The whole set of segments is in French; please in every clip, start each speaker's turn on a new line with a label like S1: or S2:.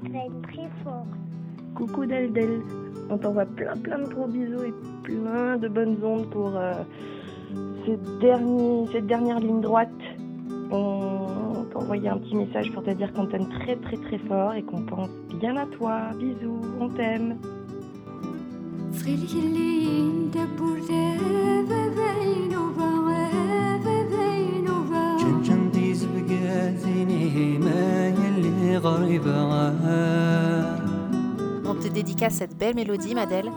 S1: Traîne très fort.
S2: Coucou Deldel. On t'envoie plein plein de gros bisous et plein de bonnes ondes pour euh, cette, dernière, cette dernière ligne droite. On t'envoyait un petit message pour te dire qu'on t'aime très très très fort et qu'on pense bien à toi. Bisous, on t'aime.
S3: On te dédicace cette belle mélodie, Madel,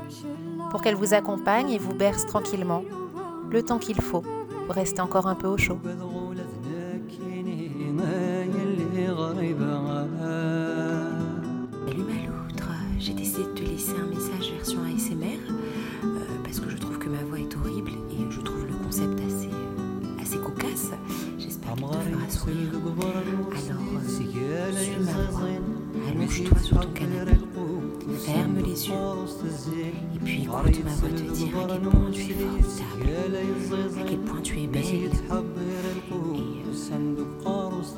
S3: pour qu'elle vous accompagne et vous berce tranquillement, le temps qu'il faut pour rester encore un peu au chaud.
S4: Salut Maloutre, j'ai décidé de te laisser un message version ASMR euh, parce que je trouve que ma voix est horrible et je trouve le concept assez, cocasse. J'espère qu'il te fera sourire. Alors, euh, suis ma voix, allonge-toi sur ton canapé, ferme les yeux et puis écoute ma voix te dire à quel point tu es formidable, à quel point tu es belle et,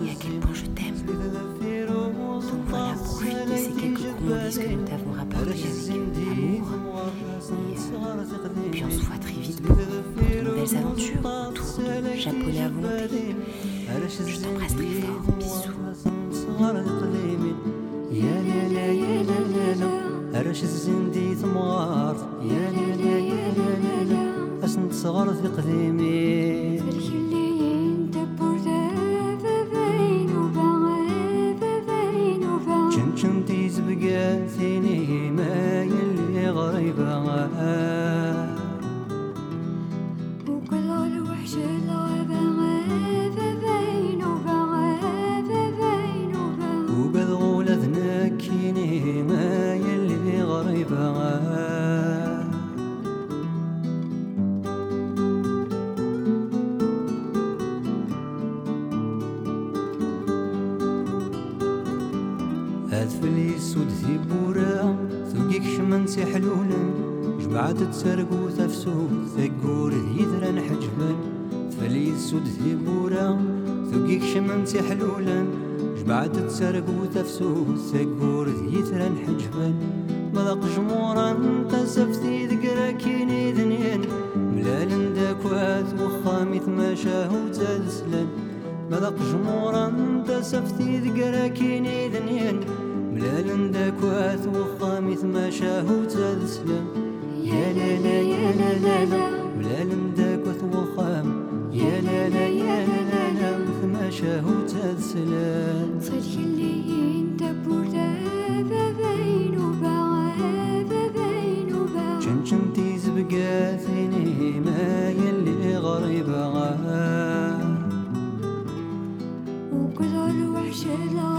S4: et à quel point je t'aime. Donc voilà, profite de ces quelques gourmandises que nous t'avons rapportées avec amour. Et, euh, puis on se voit très vite nouvelles aventures autour de japonais à volonté. Je t'embrasse très fort. Bisous.
S5: يا لا يا لا لا وبالغول ذنكيني ما يلي غريبة. أذفلي سود في بورا ثقيك شمن حلولا جمعت تسرقو تفسو ثقور يذرا حجبا فليس ودهب ورام ثقيك شمنتي حلولا جبعت تسرق وتفسوس سقور ذيثرا حجبا ملاق جمورا قسفتي ذقرا كيني ذنين ملال داك واث وخامي ثماشاه وتسلل ملاق جمورا قسفتي ذقرا كيني ذنين ملال داك واث وخامي ثماشاه وتسلل يا لا لا يا لا لا لا amarrar. O coisa do achei lá.